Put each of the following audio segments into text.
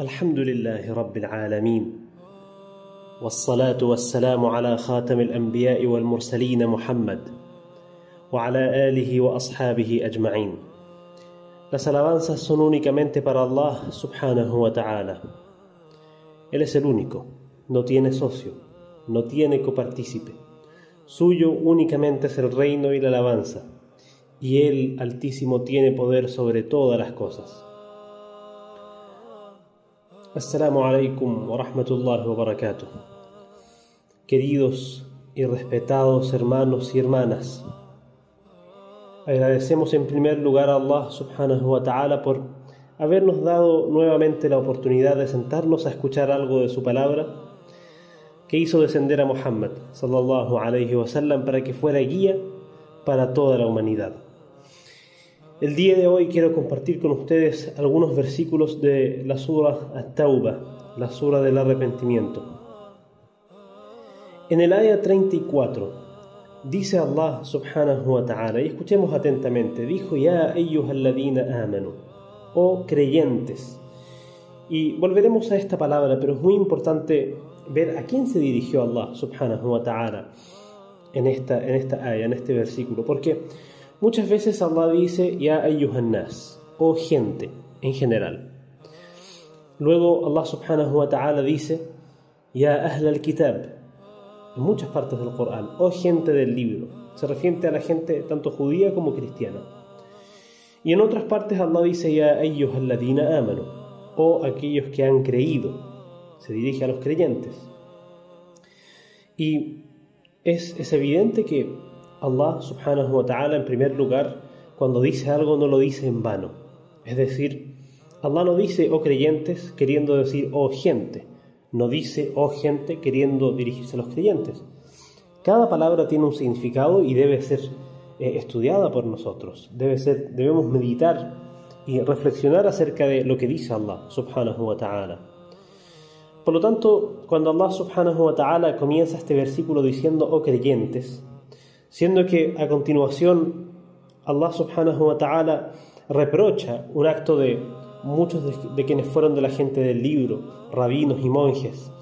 الحمد لله رب العالمين والصلاة والسلام على خاتم الأنبياء والمرسلين محمد وعلى آله وأصحابه أجمعين Las alabanzas son únicamente para Allah subhanahu wa ta'ala. Él es el único, no tiene socio, no tiene copartícipe. Suyo únicamente es el reino y la alabanza, y Él altísimo tiene poder sobre todas las cosas. Assalamu alaikum wa rahmatullahi wa barakatuh. Queridos y respetados hermanos y hermanas, agradecemos en primer lugar a Allah subhanahu wa ta'ala por habernos dado nuevamente la oportunidad de sentarnos a escuchar algo de su palabra que hizo descender a Muhammad sallallahu alayhi wa sallam para que fuera guía para toda la humanidad. El día de hoy quiero compartir con ustedes algunos versículos de la sura At-Tauba, la sura del arrepentimiento. En el área 34 dice Allah subhanahu wa ta'ala, y escuchemos atentamente, dijo ya ayyuhalladina amanu, oh creyentes. Y volveremos a esta palabra, pero es muy importante ver a quién se dirigió Allah subhanahu wa ta'ala en esta, en esta área, en este versículo, porque Muchas veces Allah dice Ya ayyuhannas, o gente en general. Luego Allah subhanahu wa ta'ala dice Ya ahl al-kitab, en muchas partes del Corán, o gente del libro. Se refiere a la gente tanto judía como cristiana. Y en otras partes Allah dice Ya ayyuhalladina amanu, o aquellos que han creído. Se dirige a los creyentes. Y es, es evidente que Allah subhanahu wa ta'ala en primer lugar, cuando dice algo no lo dice en vano. Es decir, Allah no dice, oh creyentes, queriendo decir, oh gente. No dice, oh gente, queriendo dirigirse a los creyentes. Cada palabra tiene un significado y debe ser eh, estudiada por nosotros. Debe ser, debemos meditar y reflexionar acerca de lo que dice Allah subhanahu wa ta'ala. Por lo tanto, cuando Allah subhanahu wa ta'ala comienza este versículo diciendo, oh creyentes, siendo que a continuación Allah subhanahu wa ta'ala reprocha un acto de muchos de, quienes fueron de la gente del libro, rabinos y monjes.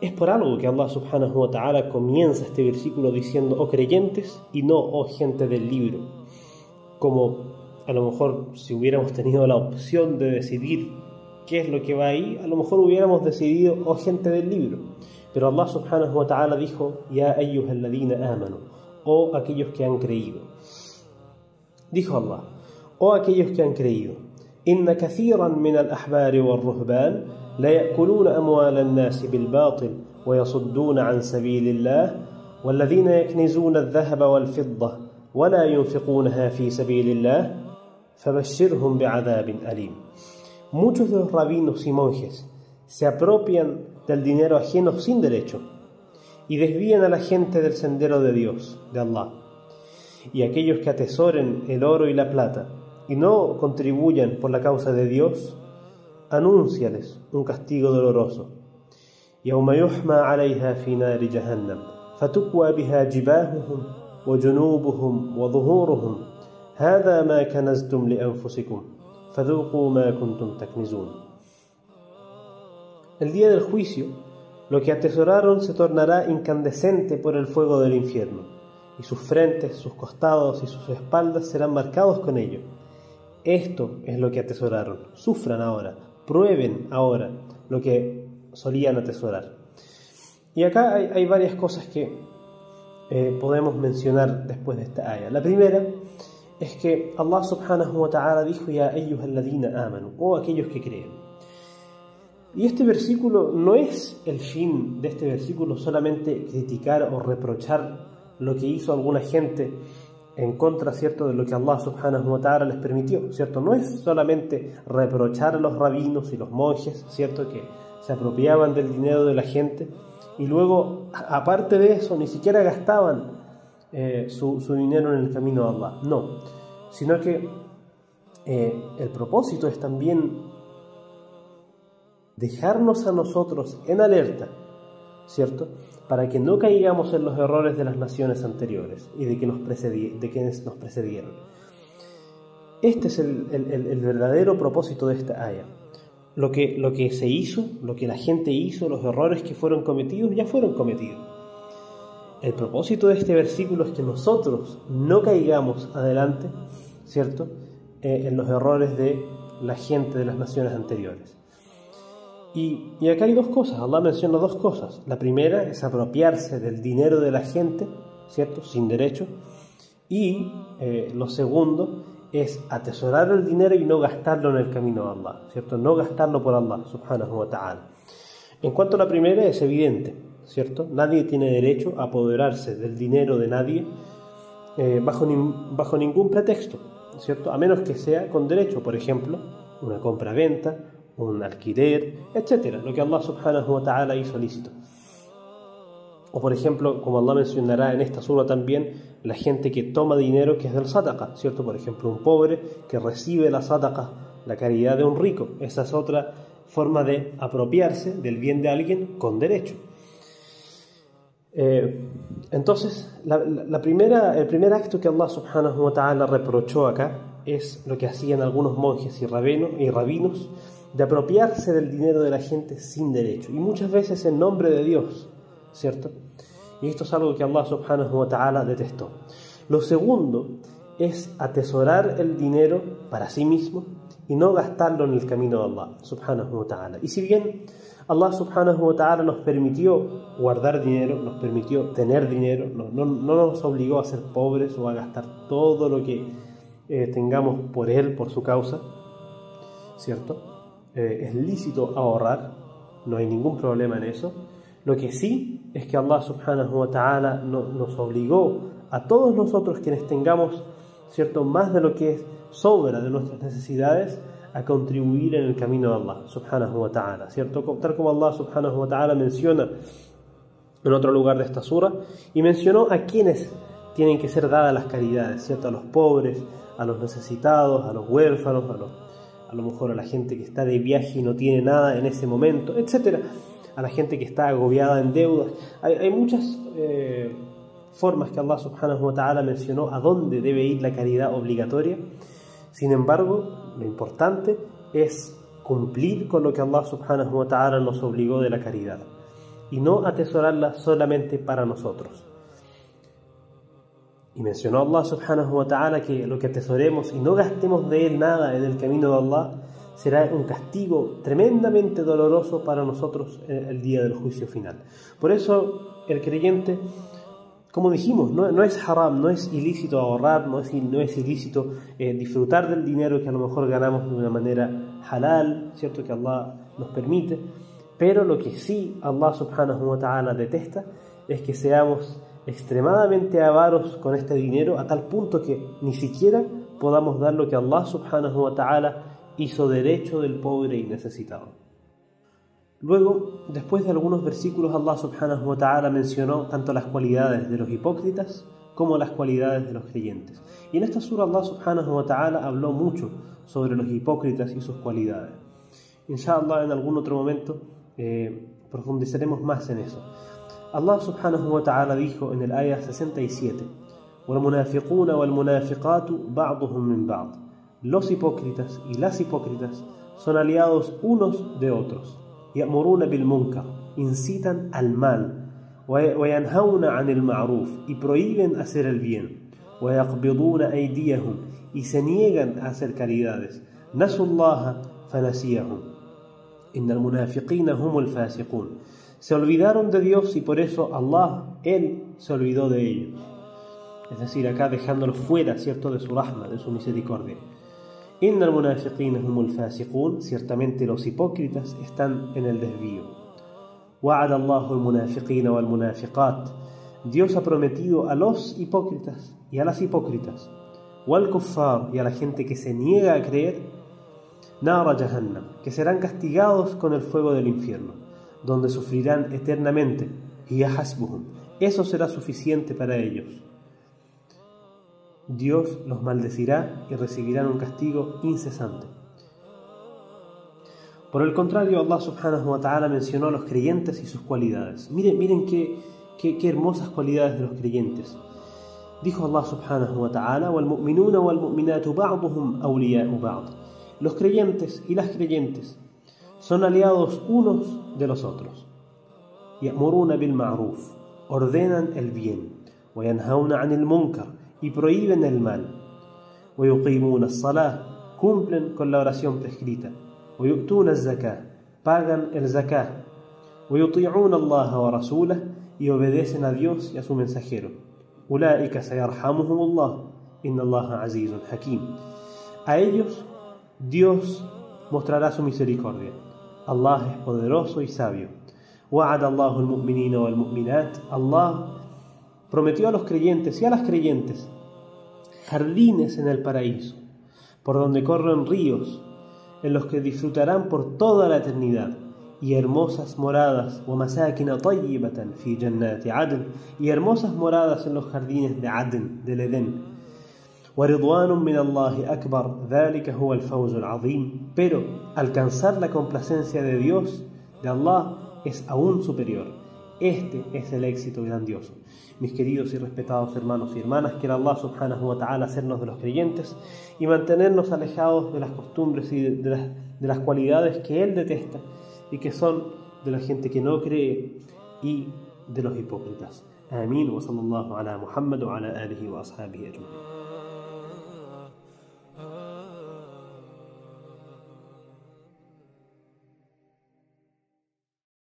Es por algo que Allah subhanahu wa ta'ala comienza este versículo diciendo, oh creyentes y no, oh gente del libro. Como a lo mejor si hubiéramos tenido la opción de decidir qué es lo que va ahí, a lo mejor hubiéramos decidido, oh gente del libro. Pero Allah subhanahu wa ta'ala dijo, Ya ayyuhalladina amanu, o aquellos que han creído. Dijo Allah, o aquellos que han creído, إن كثيرا من الأحبار والرهبان لا يأكلون أموال الناس بالباطل ويصدون عن سبيل الله والذين يكنزون الذهب والفضة ولا ينفقونها في سبيل الله فبشرهم بعذاب أليم Muchos de los rabinos y monjes se apropian del dinero ajeno sin derecho y desvían a la gente del sendero de Dios, de Allah. Y aquellos que atesoren el oro y la plata y no contribuyan por la causa de Dios, anúnciales un castigo doloroso. يوم يحمى عليها في نار جهنم فتكوى بها جباههم وجنوبهم وظهورهم هذا ما كنزتم لأنفسكم فذوقوا ما كنتم تكنزون el día del juicio, lo que atesoraron se tornará incandescente por el fuego del infierno, y sus frentes, sus costados y sus espaldas serán marcados con ello. Esto es lo que atesoraron. Sufran ahora, prueben ahora lo que solían atesorar. Y acá hay, varias cosas que eh, podemos mencionar después de esta ayah. La primera es que Allah subhanahu wa ta'ala dijo ya ellos alladina amanu, o aquellos que creen. Y este versículo no es el fin de este versículo solamente criticar o reprochar lo que hizo alguna gente en contra, ¿cierto?, de lo que Allah subhanahu wa ta'ala les permitió, ¿cierto? No es solamente reprochar a los rabinos y los monjes, ¿cierto?, que se apropiaban del dinero de la gente y luego, aparte de eso, ni siquiera gastaban eh, su, dinero en el camino de Allah. No, sino que eh, el propósito es también dejarnos a nosotros en alerta, ¿cierto? para que no caigamos en los errores de las naciones anteriores y de, que nos quienes nos precedieron. Este es el, verdadero propósito de esta aya. Lo que, lo que se hizo, lo que la gente hizo, los errores que fueron cometidos, ya fueron cometidos. El propósito de este versículo es que nosotros no caigamos adelante, ¿cierto?, eh, en los errores de la gente de las naciones anteriores. Y, y, acá hay dos cosas, Allah menciona dos cosas. La primera es apropiarse del dinero de la gente, ¿cierto?, sin derecho. Y eh, lo segundo es atesorar el dinero y no gastarlo en el camino de Allah, ¿cierto? No gastarlo por Allah, subhanahu wa ta'ala. En cuanto a la primera, es evidente, ¿cierto? Nadie tiene derecho a apoderarse del dinero de nadie eh, bajo, bajo ningún pretexto, ¿cierto? A menos que sea con derecho, por ejemplo, una compra-venta, un alquiler, etcétera, lo que Allah subhanahu wa ta'ala lícito. O por ejemplo, como Allah mencionará en esta sura también, la gente que toma dinero que es del sadaqa, ¿cierto? Por ejemplo, un pobre que recibe la sadaqa, la caridad de un rico. Esa es otra forma de apropiarse del bien de alguien con derecho. Eh, entonces, la, primera, el primer acto que Allah subhanahu wa ta'ala reprochó acá es lo que hacían algunos monjes y, y rabinos de apropiarse del dinero de la gente sin derecho y muchas veces en nombre de Dios, ¿cierto? Y esto es algo que Allah subhanahu wa ta'ala detestó. Lo segundo es atesorar el dinero para sí mismo y no gastarlo en el camino de Allah subhanahu wa ta'ala. Y si bien Allah subhanahu wa ta'ala nos permitió guardar dinero, nos permitió tener dinero, no, no, nos obligó a ser pobres o a gastar todo lo que eh, tengamos por Él, por su causa, ¿cierto? Eh, es lícito ahorrar, no hay ningún problema en eso, lo que sí es que Allah subhanahu wa ta'ala nos obligó a todos nosotros quienes tengamos cierto más de lo que sobra de nuestras necesidades a contribuir en el camino de Allah subhanahu wa ta'ala, ¿cierto? Tal como Allah subhanahu wa ta'ala menciona en otro lugar de esta sura y mencionó a quienes tienen que ser dadas las caridades, ¿cierto? A los pobres, a los necesitados, a los huérfanos, a, a lo mejor a la gente que está de viaje y no tiene nada en ese momento, etcétera a la gente que está agobiada en deudas. Hay, muchas eh, formas que Allah subhanahu wa ta'ala mencionó a dónde debe ir la caridad obligatoria. Sin embargo, lo importante es cumplir con lo que Allah subhanahu wa ta'ala nos obligó de la caridad y no atesorarla solamente para nosotros. Y mencionó Allah subhanahu wa ta'ala que lo que atesoremos y no gastemos de él nada en el camino de Allah será un castigo tremendamente doloroso para nosotros el día del juicio final. Por eso el creyente, como dijimos, no, es haram, no es ilícito ahorrar, no es, no es ilícito eh, disfrutar del dinero que a lo mejor ganamos de una manera halal, ¿cierto? Que Allah nos permite, pero lo que sí Allah subhanahu wa ta'ala detesta es que seamos extremadamente avaros con este dinero a tal punto que ni siquiera podamos dar lo que Allah subhanahu wa ta'ala hizo derecho del pobre y necesitado. Luego, después de algunos versículos, Allah subhanahu wa ta'ala mencionó tanto las cualidades de los hipócritas como las cualidades de los creyentes. Y en esta sura Allah subhanahu wa ta'ala habló mucho sobre los hipócritas y sus cualidades. Inshallah en algún otro momento eh, profundizaremos más en eso. Allah subhanahu wa ta'ala dijo en el ayah 67 والمنافقون والمنافقات بعضهم من بعض los hipócritas y las hipócritas son aliados unos de otros. Ya'muruna bil munkar, incitan al mal. وينهون عن المعروف y prohíben hacer el bien. ويقبضون أيديهم y se niegan a hacer caridades. نسوا الله فنسيهم. إن المنافقين هم الفاسقون. Se olvidaron de Dios y por eso Allah, Él, se olvidó de ellos. Es decir, acá dejándolos fuera, ¿cierto?, de su rahma, de su misericordia. Inna al-munafiqina humul fasiqun, ciertamente los hipócritas están en el desvío. Dios ha prometido a los hipócritas y a las hipócritas, wal kuffar y a la gente que se niega a creer, nara jahannam, que serán castigados con el fuego del infierno, donde sufrirán eternamente, y hasbuhum. Eso será suficiente para ellos. Dios los maldecirá y recibirán un castigo incesante. Por el contrario, Allah subhanahu wa ta'ala mencionó a los creyentes y sus cualidades. Miren, miren qué, qué, qué hermosas cualidades de los creyentes. Dijo Allah subhanahu wa ta'ala, وَالْمُؤْمِنُونَ وَالْمُؤْمِنَاتُ بَعْضُهُمْ أَوْلِيَاءُ بَعْضٍ Los creyentes y las creyentes son aliados unos de los otros. يَأْمُرُونَ بِالْمَعْرُوفِ Ordenan el bien. وَيَنْهَوْنَ عَنِ الْمُنْكَرِ y prohíben el mal. Cumplen con la oración prescrita. Pagan el zakat. Y obedecen a Dios y a su mensajero. A ellos Dios mostrará su misericordia. Allah es poderoso y sabio. Allah prometió a los creyentes y a las creyentes jardines en el paraíso, por donde corren ríos, en los que disfrutarán por toda la eternidad, y hermosas moradas, y hermosas moradas en los jardines de Adn, del Edén. Pero alcanzar la complacencia de Dios, de Allah, es aún superior este es el éxito grandioso mis queridos y respetados hermanos y hermanas quiera Allah subhanahu wa ta'ala hacernos de los creyentes y mantenernos alejados de las costumbres y de las, de las cualidades que Él detesta y que son de la gente que no cree y de los hipócritas. Sallallahu ala Muhammad wa ala alihi wa ashabihi ajma'in.